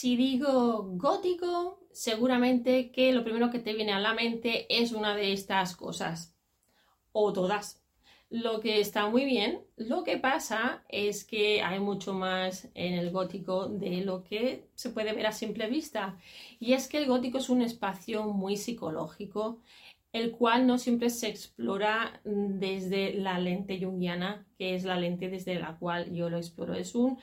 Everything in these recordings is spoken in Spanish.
Si digo gótico, seguramente que lo primero que te viene a la mente es una de estas cosas, o todas. Lo que está muy bien, lo que pasa es que hay mucho más en el gótico de lo que se puede ver a simple vista. Y es que el gótico es un espacio muy psicológico, el cual no siempre se explora desde la lente junguiana, que es la lente desde la cual yo lo exploro. Es un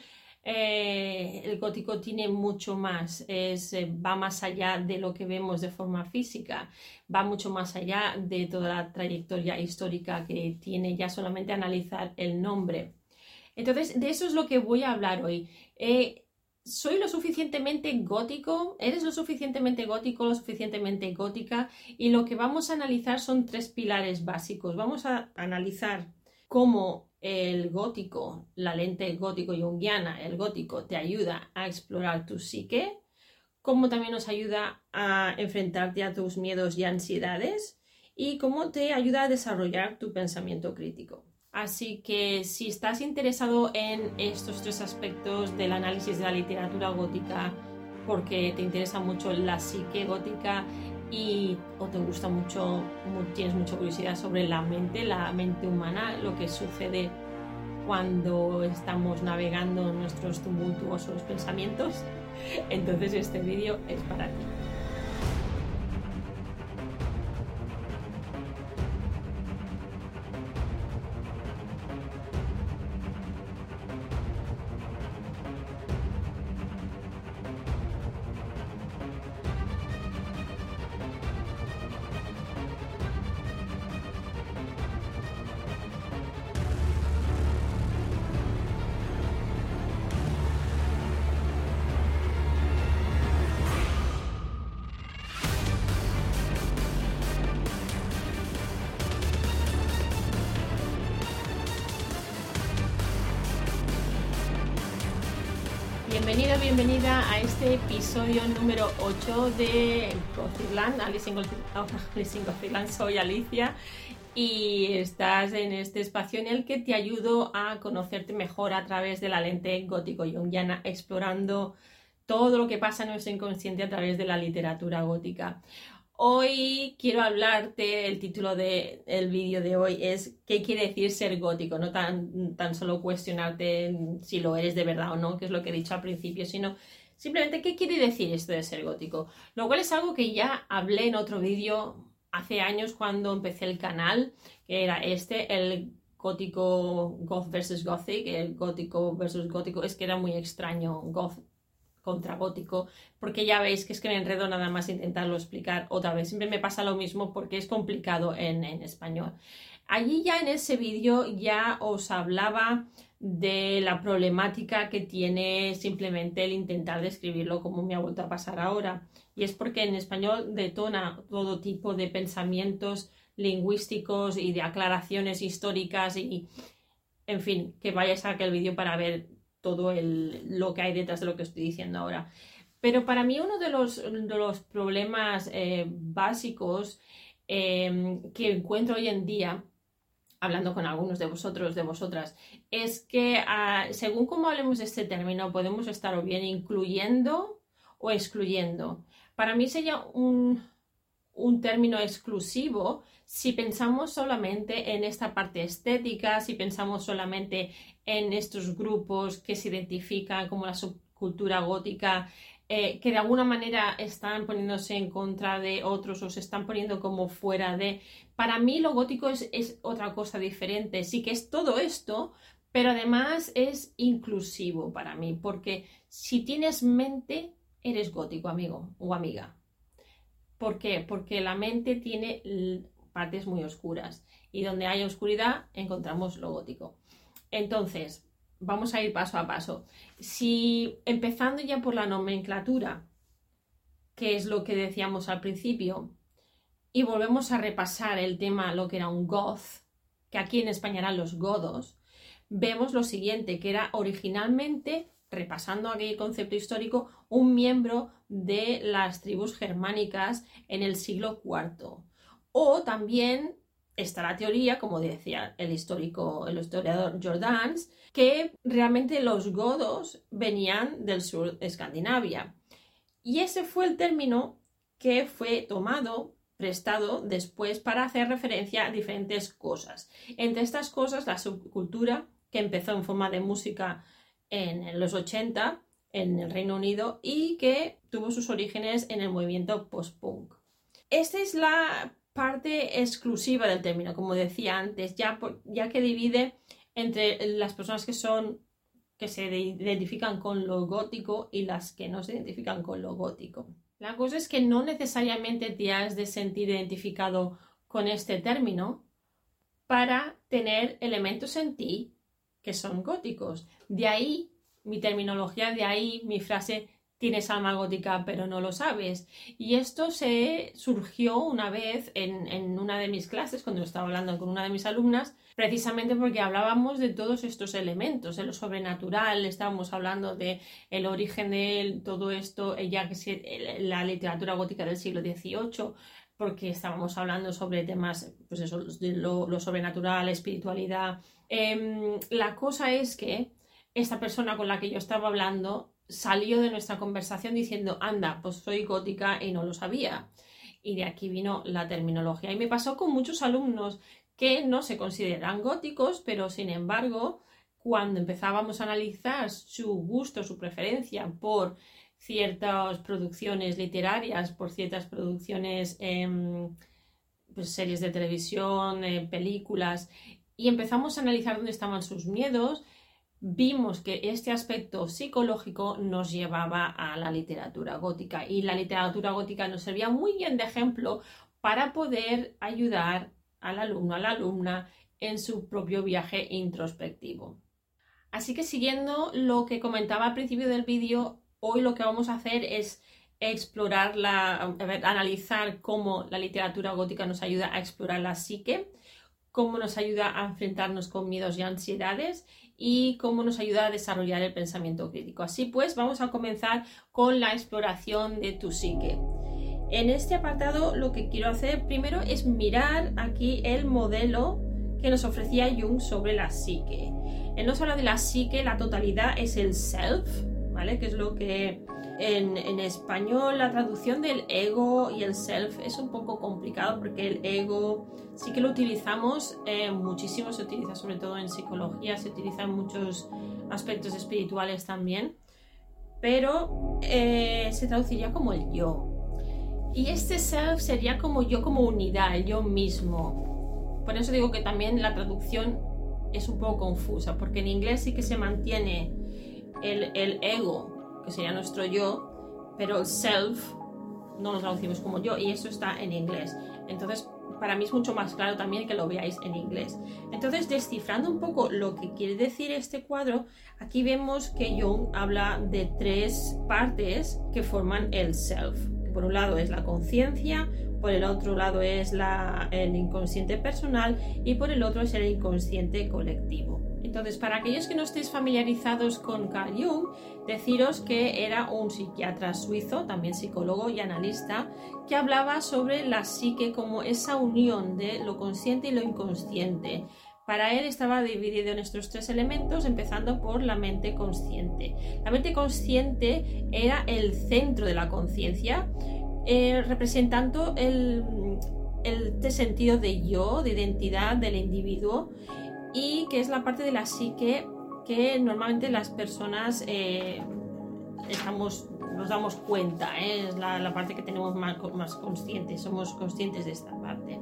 eh, el gótico tiene mucho más, es, eh, va más allá de lo que vemos de forma física, va mucho más allá de toda la trayectoria histórica que tiene ya solamente analizar el nombre. Entonces, de eso es lo que voy a hablar hoy. Eh, ¿Soy lo suficientemente gótico? ¿Eres lo suficientemente gótico, lo suficientemente gótica? Y lo que vamos a analizar son tres pilares básicos. Vamos a analizar cómo el gótico, la lente gótico junguiana, el gótico te ayuda a explorar tu psique, cómo también nos ayuda a enfrentarte a tus miedos y ansiedades y cómo te ayuda a desarrollar tu pensamiento crítico. Así que si estás interesado en estos tres aspectos del análisis de la literatura gótica, porque te interesa mucho la psique gótica y o te gusta mucho, tienes mucha curiosidad sobre la mente, la mente humana, lo que sucede cuando estamos navegando nuestros tumultuosos pensamientos, entonces este vídeo es para ti. Bienvenido, bienvenida a este episodio número 8 de Gothicland, Alice in. Soy Alicia y estás en este espacio en el que te ayudo a conocerte mejor a través de la lente gótico-jungiana, explorando todo lo que pasa en nuestro inconsciente a través de la literatura gótica. Hoy quiero hablarte, el título del vídeo de hoy es ¿qué quiere decir ser gótico? No tan, tan solo cuestionarte si lo eres de verdad o no, que es lo que he dicho al principio, sino simplemente qué quiere decir esto de ser gótico. Lo cual es algo que ya hablé en otro vídeo hace años cuando empecé el canal, que era este, el gótico goth versus gothic, el gótico versus gótico, es que era muy extraño, goth contragótico, porque ya veis que es que me enredo nada más intentarlo explicar otra vez. Siempre me pasa lo mismo porque es complicado en, español. Allí ya en ese vídeo ya os hablaba de la problemática que tiene simplemente el intentar describirlo como me ha vuelto a pasar ahora. Y es porque en español detona todo tipo de pensamientos lingüísticos y de aclaraciones históricas y, en fin, que vayáis a aquel vídeo para ver todo lo que hay detrás de lo que estoy diciendo ahora. Pero para mí uno de los, los problemas eh, básicos em, que encuentro hoy en día, hablando con algunos de vosotros, de vosotras, es que ah, según cómo hablemos de este término, podemos estar o bien incluyendo o excluyendo. Para mí sería un, un término exclusivo si pensamos solamente en esta parte estética, si pensamos solamente en estos grupos que se identifican como la subcultura gótica, eh, que de alguna manera están poniéndose en contra de otros o se están poniendo como fuera de... Para mí lo gótico es, es otra cosa diferente, sí que es todo esto, pero además es inclusivo para mí, porque si tienes mente, eres gótico, amigo o amiga. ¿Por qué? Porque la mente tiene partes muy oscuras y donde hay oscuridad encontramos lo gótico. Entonces, vamos a ir paso a paso. Si empezando ya por la nomenclatura, que es lo que decíamos al principio, y volvemos a repasar el tema, lo que era un goth, que aquí en España eran los godos, vemos lo siguiente, que era originalmente, repasando aquel concepto histórico, un miembro de las tribus germánicas en el siglo IV. O también está la teoría, como decía el histórico, el historiador Jordans, que realmente los godos venían del sur de Escandinavia. Y ese fue el término que fue tomado, prestado después para hacer referencia a diferentes cosas. Entre estas cosas, la subcultura, que empezó en forma de música en los 80 en el Reino Unido y que tuvo sus orígenes en el movimiento post-punk. Esta es la parte exclusiva del término, como decía antes, ya, ya que divide entre las personas que son que se identifican con lo gótico y las que no se identifican con lo gótico. La cosa es que no necesariamente te has de sentir identificado con este término para tener elementos en ti que son góticos. De ahí mi terminología, de ahí mi frase tienes alma gótica pero no lo sabes. Y esto se surgió una vez en, en, una de mis clases, cuando estaba hablando con una de mis alumnas, precisamente porque hablábamos de todos estos elementos, de lo sobrenatural, estábamos hablando de el origen de todo esto, ya que la literatura gótica del siglo XVIII, porque estábamos hablando sobre temas, pues eso, de lo, sobrenatural, espiritualidad. Em, la cosa es que esta persona con la que yo estaba hablando salió de nuestra conversación diciendo, anda, pues soy gótica y no lo sabía. Y de aquí vino la terminología. Y me pasó con muchos alumnos que no se consideran góticos, pero sin embargo, cuando empezábamos a analizar su gusto, su preferencia por ciertas producciones literarias, por ciertas producciones, eh, series de televisión, eh, películas, y empezamos a analizar dónde estaban sus miedos, vimos que este aspecto psicológico nos llevaba a la literatura gótica y la literatura gótica nos servía muy bien de ejemplo para poder ayudar al alumno, a la alumna en su propio viaje introspectivo. Así que siguiendo lo que comentaba al principio del vídeo, hoy lo que vamos a hacer es explorar la, analizar cómo la literatura gótica nos ayuda a explorar la psique, cómo nos ayuda a enfrentarnos con miedos y ansiedades y cómo nos ayuda a desarrollar el pensamiento crítico. Así pues, vamos a comenzar con la exploración de tu psique. En este apartado lo que quiero hacer primero es mirar aquí el modelo que nos ofrecía Jung sobre la psique. Él nos habla de la psique, la totalidad es el self, ¿vale? Que es lo que en, español la traducción del ego y el self es un poco complicado porque el ego sí que lo utilizamos eh, muchísimo, se utiliza sobre todo en psicología, se utiliza en muchos aspectos espirituales también, pero eh, se traduciría como el yo. Y este self sería como yo como unidad, el yo mismo. Por eso digo que también la traducción es un poco confusa, porque en inglés sí que se mantiene el, ego que sería nuestro yo, pero el self no lo traducimos como yo y eso está en inglés. Entonces, para mí es mucho más claro también que lo veáis en inglés. Entonces, descifrando un poco lo que quiere decir este cuadro, aquí vemos que Jung habla de tres partes que forman el self. Por un lado es la conciencia, por el otro lado es el inconsciente personal y por el otro es el inconsciente colectivo. Entonces, para aquellos que no estéis familiarizados con Carl Jung, deciros que era un psiquiatra suizo, también psicólogo y analista, que hablaba sobre la psique como esa unión de lo consciente y lo inconsciente. Para él estaba dividido en estos tres elementos, empezando por la mente consciente. La mente consciente era el centro de la conciencia, eh, representando el, sentido de yo, de identidad del individuo y que es la parte de la psique que normalmente las personas eh, estamos, nos damos cuenta, ¿eh? es la, parte que tenemos más, más consciente, somos conscientes de esta parte.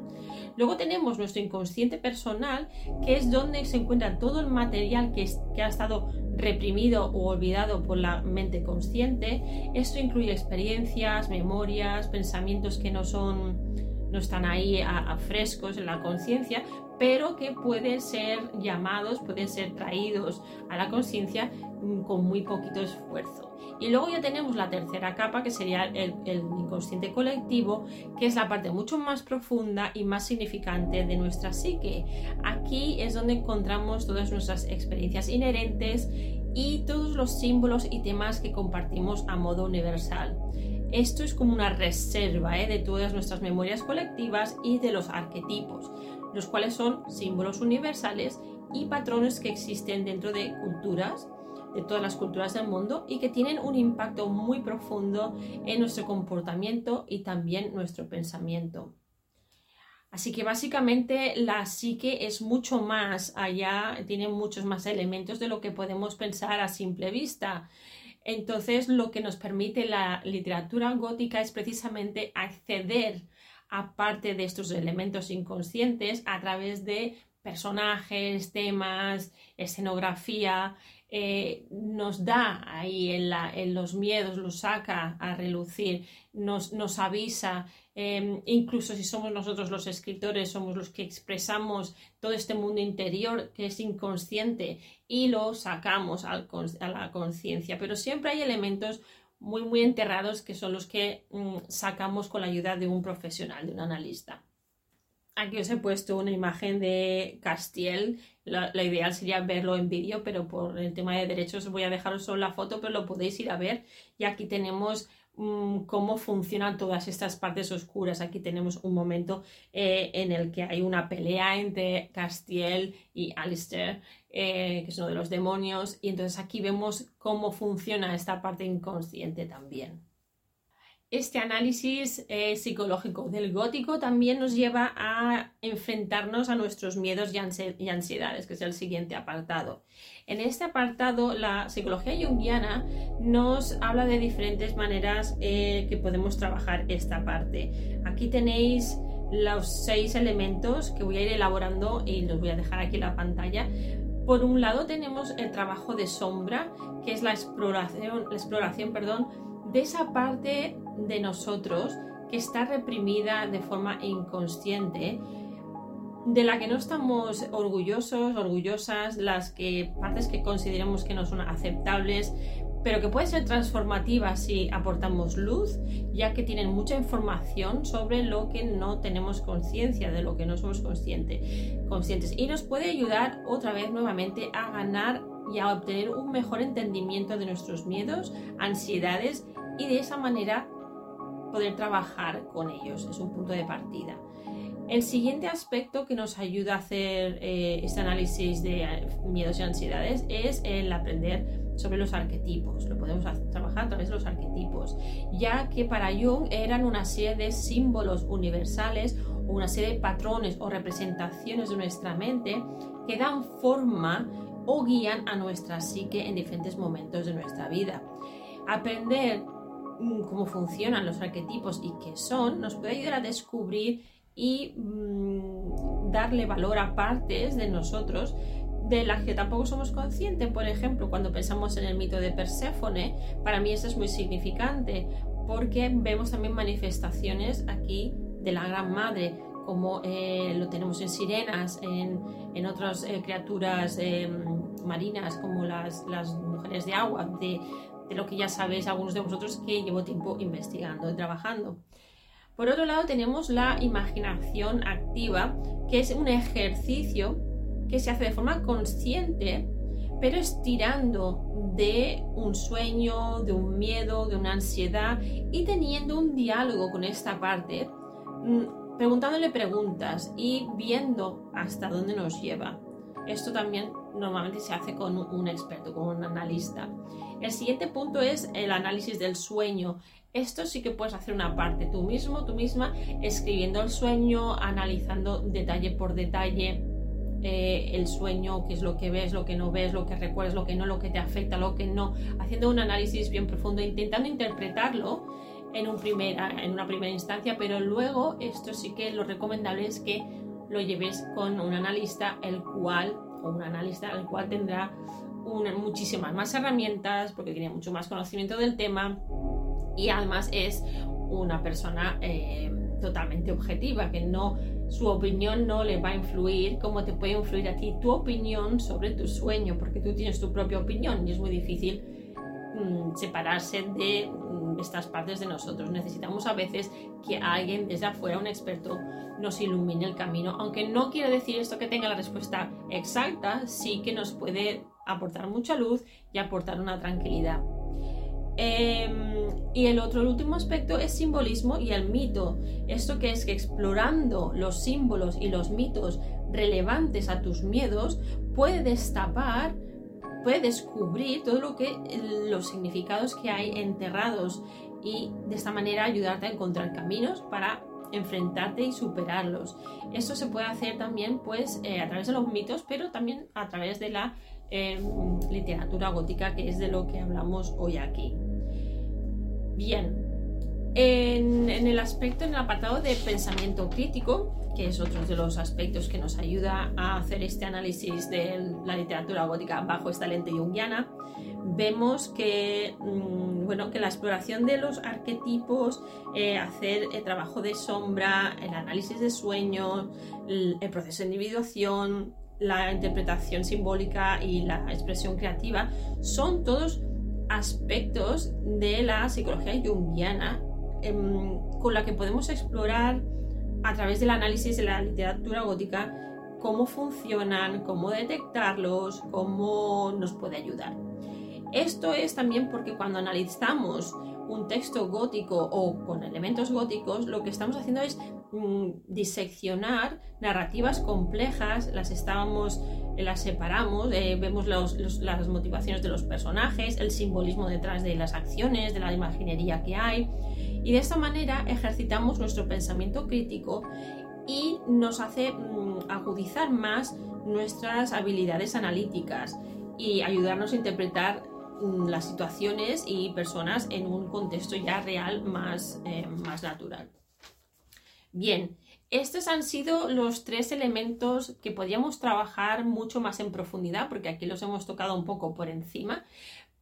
Luego tenemos nuestro inconsciente personal, que es donde se encuentra todo el material que, que ha estado reprimido o olvidado por la mente consciente. Esto incluye experiencias, memorias, pensamientos que no son no están ahí a frescos en la conciencia, pero que pueden ser llamados, pueden ser traídos a la conciencia mm, con muy poquito esfuerzo. Y luego ya tenemos la tercera capa, que sería el, inconsciente colectivo, que es la parte mucho más profunda y más significante de nuestra psique. Aquí es donde encontramos todas nuestras experiencias inherentes y todos los símbolos y temas que compartimos a modo universal. Esto es como una reserva ¿eh? de todas nuestras memorias colectivas y de los arquetipos los cuales son símbolos universales y patrones que existen dentro de culturas, de todas las culturas del mundo y que tienen un impacto muy profundo en nuestro comportamiento y también nuestro pensamiento. Así que básicamente la psique es mucho más allá, tiene muchos más elementos de lo que podemos pensar a simple vista. Entonces, lo que nos permite la literatura gótica es precisamente acceder a parte de estos elementos inconscientes a través de personajes, temas, escenografía, eh, nos da ahí en, los miedos, los saca a relucir, nos, nos avisa, em, incluso si somos nosotros los escritores, somos los que expresamos todo este mundo interior que es inconsciente y lo sacamos a la conciencia, pero siempre hay elementos muy, muy enterrados que son los que mm, sacamos con la ayuda de un profesional, de un analista. Aquí os he puesto una imagen de Castiel. La, ideal sería verlo en vídeo, pero por el tema de derechos voy a dejaros solo la foto, pero lo podéis ir a ver. Y aquí tenemos cómo funcionan todas estas partes oscuras. Aquí tenemos un momento eh, en el que hay una pelea entre Castiel y Alistair, eh, que es uno de los demonios. Y entonces aquí vemos cómo funciona esta parte inconsciente también. Este análisis eh, psicológico del gótico también nos lleva a enfrentarnos a nuestros miedos y, ansiedades, que es el siguiente apartado. En este apartado, la psicología junguiana nos habla de diferentes maneras eh, que podemos trabajar esta parte. Aquí tenéis los seis elementos que voy a ir elaborando y los voy a dejar aquí en la pantalla. Por un lado tenemos el trabajo de sombra, que es la exploración, la exploración perdón, de esa parte de nosotros que está reprimida de forma inconsciente, de la que no estamos orgullosos, orgullosas, las que partes que consideramos que no son aceptables, pero que pueden ser transformativas si aportamos luz, ya que tienen mucha información sobre lo que no tenemos conciencia, de lo que no somos consciente, conscientes. Y nos puede ayudar otra vez nuevamente a ganar y a obtener un mejor entendimiento de nuestros miedos, ansiedades y de esa manera poder trabajar con ellos. Es un punto de partida. El siguiente aspecto que nos ayuda a hacer eh, este análisis de miedos y ansiedades es el aprender sobre los arquetipos. Lo podemos trabajar a través de los arquetipos, ya que para Jung eran una serie de símbolos universales una serie de patrones o representaciones de nuestra mente que dan forma o guían a nuestra psique en diferentes momentos de nuestra vida. Aprender Mm, cómo funcionan los arquetipos y qué son, nos puede ayudar a descubrir y mm, darle valor a partes de nosotros de las que tampoco somos conscientes. Por ejemplo, cuando pensamos en el mito de Perséfone, para mí eso es muy significante porque vemos también manifestaciones aquí de la Gran Madre, como eh, lo tenemos en sirenas, en, otras eh, criaturas em, marinas como las, las, mujeres de agua, de, de lo que ya sabéis algunos de vosotros que llevo tiempo investigando y trabajando. Por otro lado tenemos la imaginación activa, que es un ejercicio que se hace de forma consciente, pero estirando de un sueño, de un miedo, de una ansiedad y teniendo un diálogo con esta parte, mm, preguntándole preguntas y viendo hasta dónde nos lleva. Esto también normalmente se hace con un experto, con un analista. El siguiente punto es el análisis del sueño. Esto sí que puedes hacer una parte tú mismo, tú misma, escribiendo el sueño, analizando detalle por detalle eh, el sueño, qué es lo que ves, lo que no ves, lo que recuerdas, lo que no, lo que te afecta, lo que no, haciendo un análisis bien profundo, intentando interpretarlo en, un en una primera instancia, pero luego esto sí que lo recomendable es que lo lleves con un analista, el cual, un analista, el cual tendrá muchísimas más herramientas porque tiene mucho más conocimiento del tema y además es una persona eh, totalmente objetiva, que no su opinión no le va a influir como te puede influir a ti tu opinión sobre tu sueño, porque tú tienes tu propia opinión y es muy difícil mm, separarse de mm, estas partes de nosotros. Necesitamos a veces que alguien desde afuera, un experto, nos ilumine el camino, aunque no quiere decir esto que tenga la respuesta exacta, sí que nos puede aportar mucha luz y aportar una tranquilidad. Em, y el otro, el último aspecto es simbolismo y el mito. Esto que es que explorando los símbolos y los mitos relevantes a tus miedos puede destapar puede descubrir todo lo que los significados que hay enterrados y de esta manera ayudarte a encontrar caminos para enfrentarte y superarlos. Esto se puede hacer también pues eh, a través de los mitos, pero también a través de la eh, literatura gótica, que es de lo que hablamos hoy aquí. Bien, en, el aspecto, en el apartado de pensamiento crítico, que es otro de los aspectos que nos ayuda a hacer este análisis de la literatura gótica bajo esta lente junguiana, vemos que, mm, bueno, que la exploración de los arquetipos, eh, hacer el trabajo de sombra, el análisis de sueños, el, el proceso de individuación, la interpretación simbólica y la expresión creativa, son todos aspectos de la psicología junguiana con la que podemos explorar a través del análisis de la literatura gótica cómo funcionan, cómo detectarlos, cómo nos puede ayudar. Esto es también porque cuando analizamos un texto gótico o con elementos góticos, lo que estamos haciendo es mm, diseccionar narrativas complejas, las estábamos, las separamos, eh, vemos las motivaciones de los personajes, el simbolismo detrás de las acciones, de la imaginería que hay, y de esta manera ejercitamos nuestro pensamiento crítico y nos hace mm, agudizar más nuestras habilidades analíticas y ayudarnos a interpretar mm, las situaciones y personas en un contexto ya real más, eh, más natural. Bien, estos han sido los tres elementos que podíamos trabajar mucho más en profundidad, porque aquí los hemos tocado un poco por encima,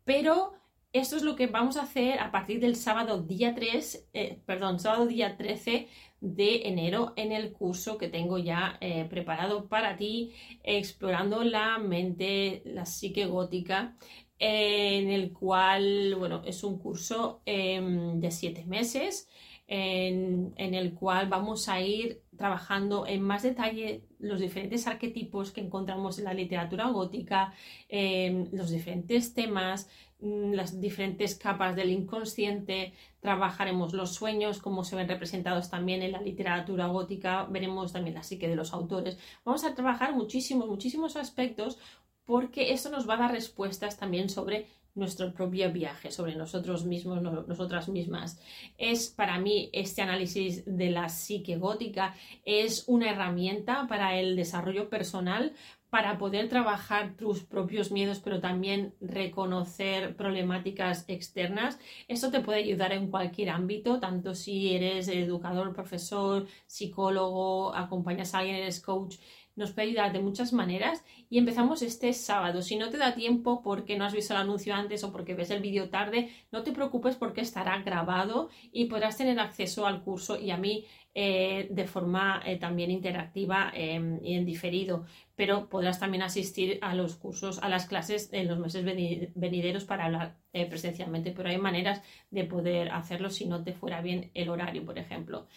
pero esto es lo que vamos a hacer a partir del sábado día 3, eh, perdón, sábado día 13 de enero en el curso que tengo ya eh, preparado para ti, explorando la mente, la psique gótica, en el cual, bueno, es un curso em, de siete meses. En, en, el cual vamos a ir trabajando en más detalle los diferentes arquetipos que encontramos en la literatura gótica, los diferentes temas, Mm, las diferentes capas del inconsciente, trabajaremos los sueños, cómo se ven representados también en la literatura gótica, veremos también la psique de los autores. Vamos a trabajar muchísimos, muchísimos aspectos porque esto nos va a dar respuestas también sobre nuestro propio viaje, sobre nosotros mismos, nosotras mismas. Es para mí este análisis de la psique gótica es una herramienta para el desarrollo personal, para poder trabajar tus propios miedos, pero también reconocer problemáticas externas. Esto te puede ayudar en cualquier ámbito, tanto si eres educador, profesor, psicólogo, acompañas a alguien, eres coach nos puede ayudar de muchas maneras y empezamos este sábado. Si no te da tiempo porque no has visto el anuncio antes o porque ves el vídeo tarde, no te preocupes porque estará grabado y podrás tener acceso al curso y a mí eh, de forma eh, también interactiva em, y en diferido, pero podrás también asistir a los cursos, a las clases en los meses venideros para hablar eh, presencialmente, pero hay maneras de poder hacerlo si no te fuera bien el horario, por ejemplo.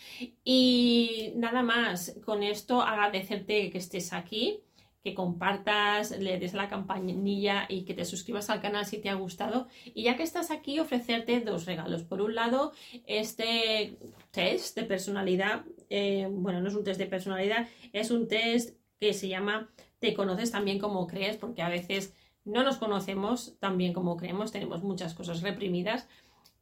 Y nada más, con esto agradecerte que estés aquí que compartas, le des la campanilla y que te suscribas al canal si te ha gustado. Y ya que estás aquí, ofrecerte dos regalos. Por un lado, este test de personalidad, eh, bueno, no es un test de personalidad, es un test que se llama Te conoces también como crees, porque a veces no nos conocemos tan bien como creemos, tenemos muchas cosas reprimidas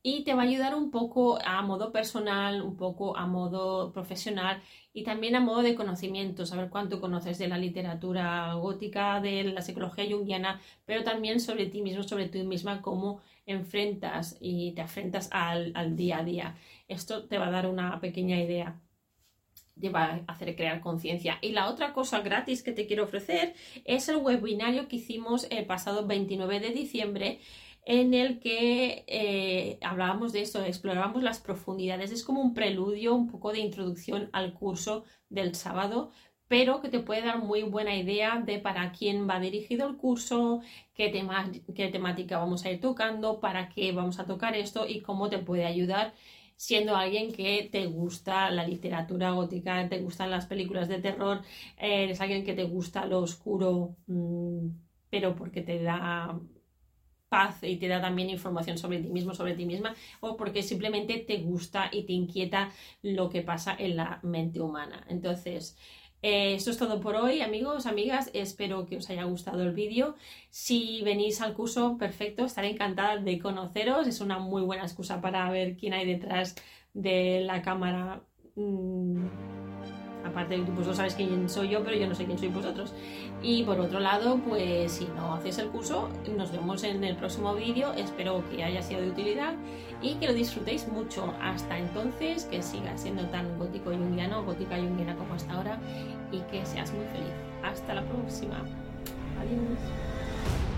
y te va a ayudar un poco a modo personal, un poco a modo profesional y también a modo de conocimiento, saber cuánto conoces de la literatura gótica, de la psicología junguiana, pero también sobre ti mismo, sobre ti misma, cómo enfrentas y te enfrentas al, al día a día. Esto te va a dar una pequeña idea te va a hacer crear conciencia. Y la otra cosa gratis que te quiero ofrecer es el webinario que hicimos el pasado 29 de diciembre en el que eh, hablábamos de esto, explorábamos las profundidades. Es como un preludio, un poco de introducción al curso del sábado, pero que te puede dar muy buena idea de para quién va dirigido el curso, qué, tema, qué temática vamos a ir tocando, para qué vamos a tocar esto y cómo te puede ayudar siendo alguien que te gusta la literatura gótica, te gustan las películas de terror, eres alguien que te gusta lo oscuro, mm, pero porque te da y te da también información sobre ti mismo, sobre ti misma, o porque simplemente te gusta y te inquieta lo que pasa en la mente humana. Entonces, Eh, esto es todo por hoy, amigos, amigas. Espero que os haya gustado el vídeo. Si venís al curso, perfecto, estaré encantada de conoceros. Es una muy buena excusa para ver quién hay detrás de la cámara. Mm, aparte de pues no sabes quién soy yo, pero yo no sé quién sois vosotros. Y por otro lado, pues si no hacéis el curso, nos vemos en el próximo vídeo. Espero que haya sido de utilidad y que lo disfrutéis mucho. Hasta entonces, que siga siendo tan gótico jungiano, gótica jungiana como hasta ahora y que seas muy feliz. Hasta la próxima. Adiós.